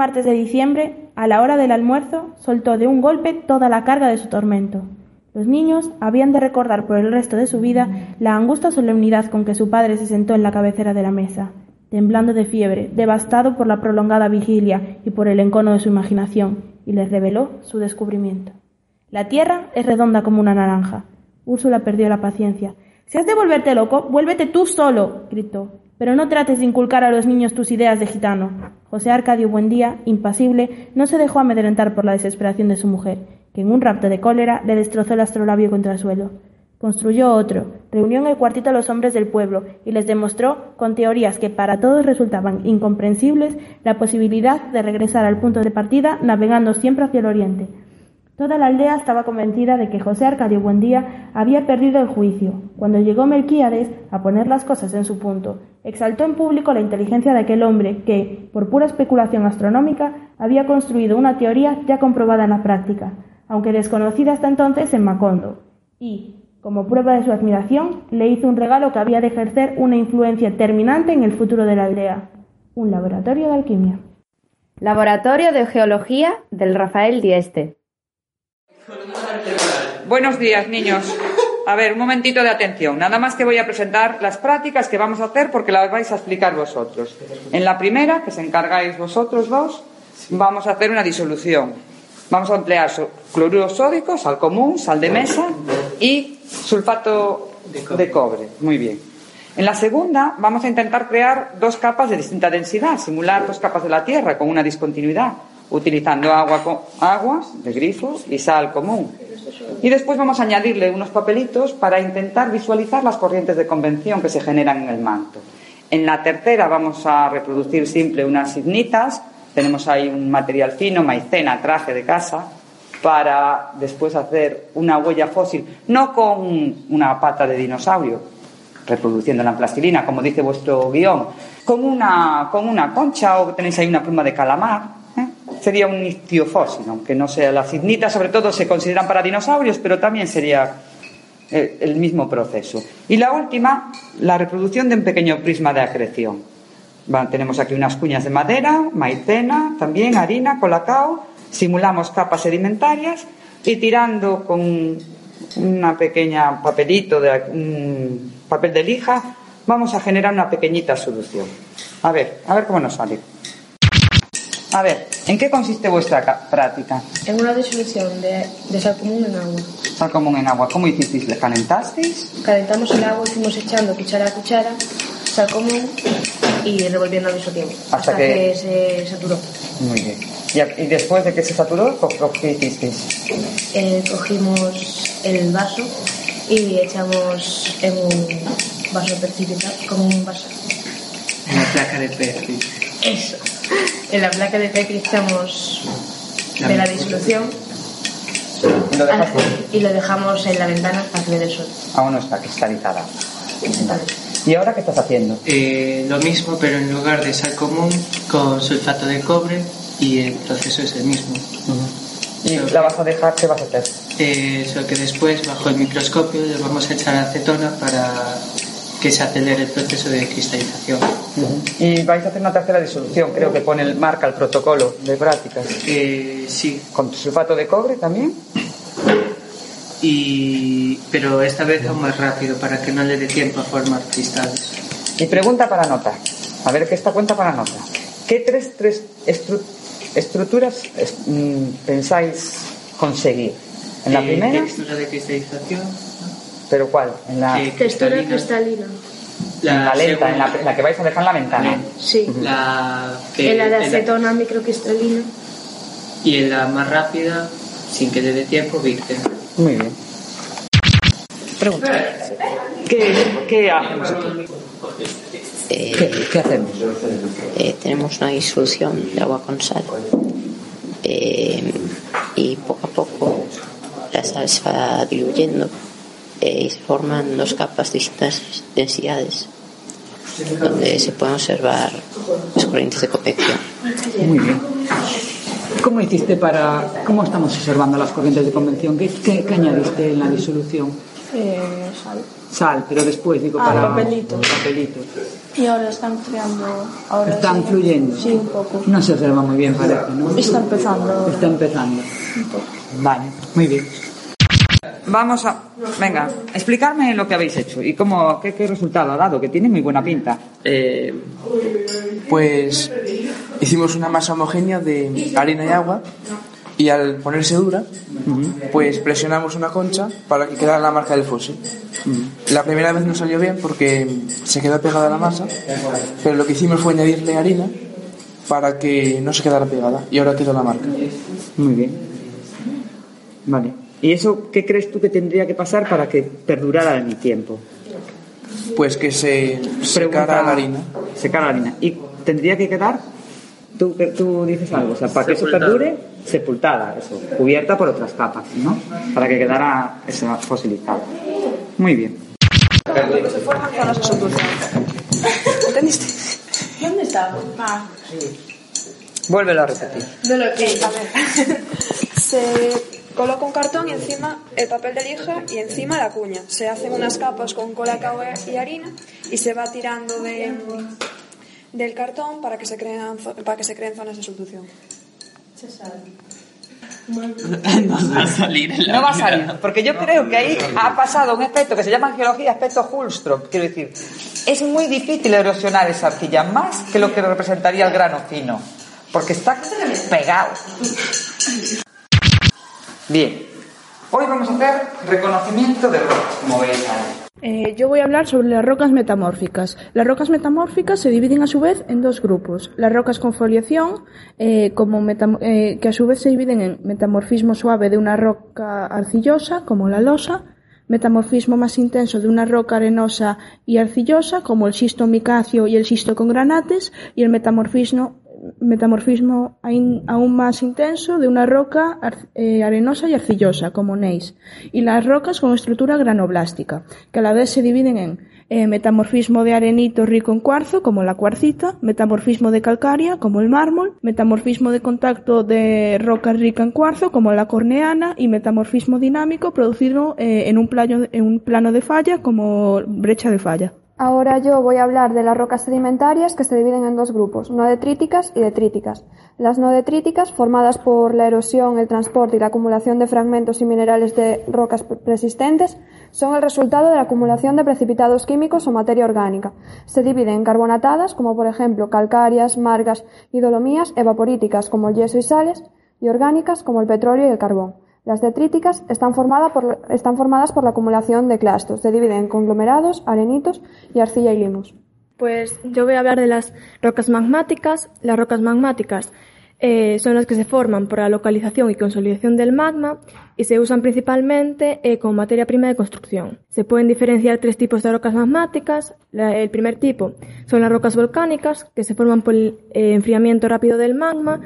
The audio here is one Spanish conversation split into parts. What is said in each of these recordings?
Martes de diciembre, a la hora del almuerzo, soltó de un golpe toda la carga de su tormento. Los niños habían de recordar por el resto de su vida la angustia solemnidad con que su padre se sentó en la cabecera de la mesa, temblando de fiebre, devastado por la prolongada vigilia y por el encono de su imaginación, y les reveló su descubrimiento. La tierra es redonda como una naranja. Úrsula perdió la paciencia. Si has de volverte loco, vuélvete tú solo, gritó. Pero no trates de inculcar a los niños tus ideas de gitano. José Arcadio Buendía, impasible, no se dejó amedrentar por la desesperación de su mujer, que en un rapto de cólera le destrozó el astrolabio contra el suelo. Construyó otro, reunió en el cuartito a los hombres del pueblo y les demostró, con teorías que para todos resultaban incomprensibles, la posibilidad de regresar al punto de partida navegando siempre hacia el oriente. Toda la aldea estaba convencida de que José Arcadio Buendía había perdido el juicio. Cuando llegó Melquíades a poner las cosas en su punto, exaltó en público la inteligencia de aquel hombre que, por pura especulación astronómica, había construido una teoría ya comprobada en la práctica, aunque desconocida hasta entonces en Macondo. Y, como prueba de su admiración, le hizo un regalo que había de ejercer una influencia terminante en el futuro de la aldea, un laboratorio de alquimia. Laboratorio de Geología del Rafael Dieste. Buenos días, niños. A ver, un momentito de atención. Nada más que voy a presentar las prácticas que vamos a hacer porque las vais a explicar vosotros. En la primera, que se encargáis vosotros dos, vamos a hacer una disolución. Vamos a emplear cloruro sódico, sal común, sal de mesa y sulfato de cobre. Muy bien. En la segunda, vamos a intentar crear dos capas de distinta densidad, simular dos capas de la Tierra con una discontinuidad, utilizando agua, con, agua de grifo y sal común. Y después vamos a añadirle unos papelitos para intentar visualizar las corrientes de convención que se generan en el manto. En la tercera vamos a reproducir simple unas ignitas. Tenemos ahí un material fino, maicena, traje de casa, para después hacer una huella fósil, no con una pata de dinosaurio, reproduciéndola en plastilina, como dice vuestro guion, con una, con una concha o tenéis ahí una pluma de calamar, sería un ictiofósil, aunque no sea. Las ignitas, sobre todo, se consideran para dinosaurios, pero también sería el, el mismo proceso. Y la última, la reproducción de un pequeño prisma de acreción. Bueno, tenemos aquí unas cuñas de madera, maicena, también harina, colacao, simulamos capas sedimentarias y tirando con una pequeña papelito, de, papel de lija, vamos a generar una pequeñita solución. A ver, a ver cómo nos sale. A ver, ¿en qué consiste vuestra práctica? En una disolución de, de, sal común en agua. Sal común en agua. ¿Cómo hicisteis? ¿Le calentasteis? Calentamos el agua y fuimos echando cuchara a cuchara sal común y revolviendo al mismo tiempo. Hasta, hasta que... que... se saturó. Muy bien. ¿Y, y después de que se saturó, qué hicisteis? Eh, cogimos el vaso y echamos en un vaso precipitado, como un vaso. Una placa de Petri. Eso. En la placa de Petri echamos de la disolución ¿Y lo, dejaste? y lo dejamos en la ventana para que le dé el sol. Aún no está cristalizada. Vale. ¿Y ahora qué estás haciendo? Eh, lo mismo, pero en lugar de sal común, con sulfato de cobre y el proceso es el mismo. Uh -huh. ¿Y so la vas a dejar? ¿Qué vas a hacer? Eh, que después, bajo el microscopio, le vamos a echar acetona para que se acelere el proceso de cristalización. Uh -huh. Y vais a hacer una tercera disolución, creo que pone el, marca el protocolo de prácticas. Eh, sí. ¿Con sulfato de cobre también? Y... Pero esta vez aún más rápido, para que no le dé tiempo a formar cristales. Y pregunta para nota. A ver, ¿qué esta cuenta para nota? ¿Qué tres, tres estru estructuras mmm, pensáis conseguir? ¿En la eh, primera? Textura de cristalización. ¿Pero cuál? En la textura cristalina. en la lenta, segunda. en la, la que vais a dejar en la ventana. Sí. La que En la de la- acetona microcristalina. y en la más rápida, sin que le dé tiempo, virgen. Muy bien. Pregunta. ¿Qué, qué hacemos aquí? Eh, ¿Qué, qué hacemos? eh, tenemos una disolución de agua con sal eh, y poco a poco la sal se va diluyendo eh, y se forman dos capas de distintas densidades donde se pueden observar las corrientes de convección. Muy bien. ¿Cómo hiciste para.? ¿Cómo estamos observando las corrientes de convención? ¿Qué, qué- qué añadiste en la disolución? Eh, sal. Sal, pero después, digo, Ah, para. papelitos. Papelitos. Y ahora están creando. Ahora Están sí. fluyendo. Sí, un poco. No se observa muy bien, parece, ¿no? Está empezando. Está empezando. Vale, muy bien. Vamos a. Venga, explicarme lo que habéis hecho y cómo, qué, qué resultado ha dado, que tiene muy buena pinta. Eh, pues hicimos una masa homogénea de harina y agua y al ponerse dura, pues presionamos una concha para que quedara la marca del fósil. La primera vez no salió bien porque se quedó pegada a la masa, pero lo que hicimos fue añadirle harina para que no se quedara pegada y ahora quedó la marca. Muy bien. Vale. ¿Y eso qué crees tú que tendría que pasar para que perdurara en el tiempo? Pues que se secara Pregunta- la harina. Secar la harina. ¿Y tendría que quedar? Tú, tú dices algo, o sea, para que eso perdure, sepultada, eso, cubierta por otras capas, ¿no? Para que quedara eso fosilizado. Muy bien. ¿Entendiste? ¿Dónde está? Ah. Vuélvelo a repetir. De lo que. A ver, se coloca un cartón y encima el papel de lija y encima la cuña. Se hacen unas capas con colacao y harina y se va tirando de, del cartón para que se crean para que se creen zonas de sustitución. Nos va a salir en la No va a salir, porque yo creo que ahí ha pasado un efecto que se llama en geología efecto Hulström. Quiero decir, es muy difícil erosionar esa arcilla, más que lo que representaría el grano fino, porque está pegado. Bien, hoy vamos a hacer reconocimiento de rocas, como veis ahí. Eh, yo voy a hablar sobre las rocas metamórficas. Las rocas metamórficas se dividen a su vez en dos grupos. Las rocas con foliación, eh, como eh, que a su vez se dividen en metamorfismo suave de una roca arcillosa, como la losa, metamorfismo más intenso de una roca arenosa y arcillosa, como el xisto micacio y el xisto con granates, y el metamorfismo, metamorfismo aún más intenso de una roca eh, arenosa y arcillosa, como neis, y las rocas con estructura granoblástica, que a la vez se dividen en eh, metamorfismo de arenito rico en cuarzo, como la cuarcita, metamorfismo de calcárea, como el mármol, metamorfismo de contacto de roca rica en cuarzo, como la corneana, y metamorfismo dinámico producido eh, en un plano de falla, como brecha de falla. Ahora yo voy a hablar de las rocas sedimentarias que se dividen en dos grupos, no detríticas y detríticas. Las no detríticas, formadas por la erosión, el transporte y la acumulación de fragmentos y minerales de rocas persistentes, son el resultado de la acumulación de precipitados químicos o materia orgánica. Se dividen en carbonatadas, como por ejemplo calcáreas, margas y dolomías, evaporíticas, como el yeso y sales, y orgánicas, como el petróleo y el carbón. Las detríticas están, formadas por la acumulación de clastos. Se dividen en conglomerados, arenitos y arcilla y limos. Pues yo voy a hablar de las rocas magmáticas. Las rocas magmáticas eh, son las que se forman por la localización y consolidación del magma y se usan principalmente eh, como materia prima de construcción. Se pueden diferenciar tres tipos de rocas magmáticas. El primer tipo son las rocas volcánicas, que se forman por el eh, enfriamiento rápido del magma,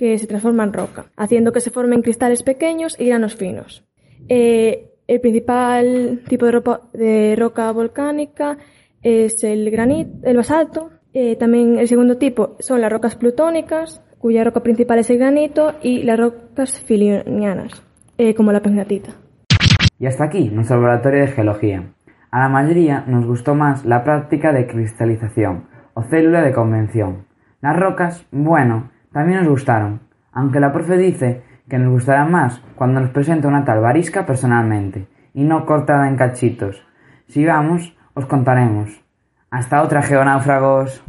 que se transforma en roca, haciendo que se formen cristales pequeños y granos finos. Eh, el principal tipo de, ropa- de roca volcánica es el granito, el basalto. Eh, también el segundo tipo son las rocas plutónicas, cuya roca principal es el granito, y las rocas filinianas, eh, como la pegmatita. Y hasta aquí nuestro laboratorio de geología. A la mayoría nos gustó más la práctica de cristalización o célula de convención. Las rocas, bueno, también nos gustaron, aunque la profe dice que nos gustará más cuando nos presenta una tal varisca personalmente y no cortada en cachitos. Si vamos, os contaremos. Hasta otra, geonáufragos.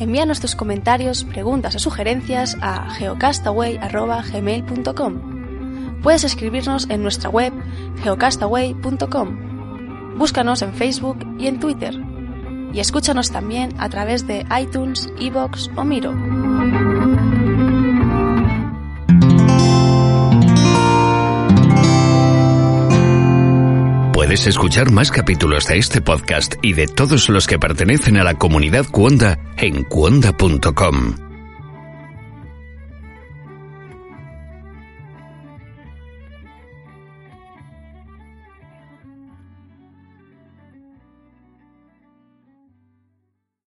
Envíanos tus comentarios, preguntas o sugerencias a geocastaway.gmail.com. Puedes escribirnos en nuestra web geocastaway.com. Búscanos en Facebook y en Twitter. Y escúchanos también a través de iTunes, Evox o Miro. Puedes escuchar más capítulos de este podcast y de todos los que pertenecen a la comunidad Cuonda en cuonda.com.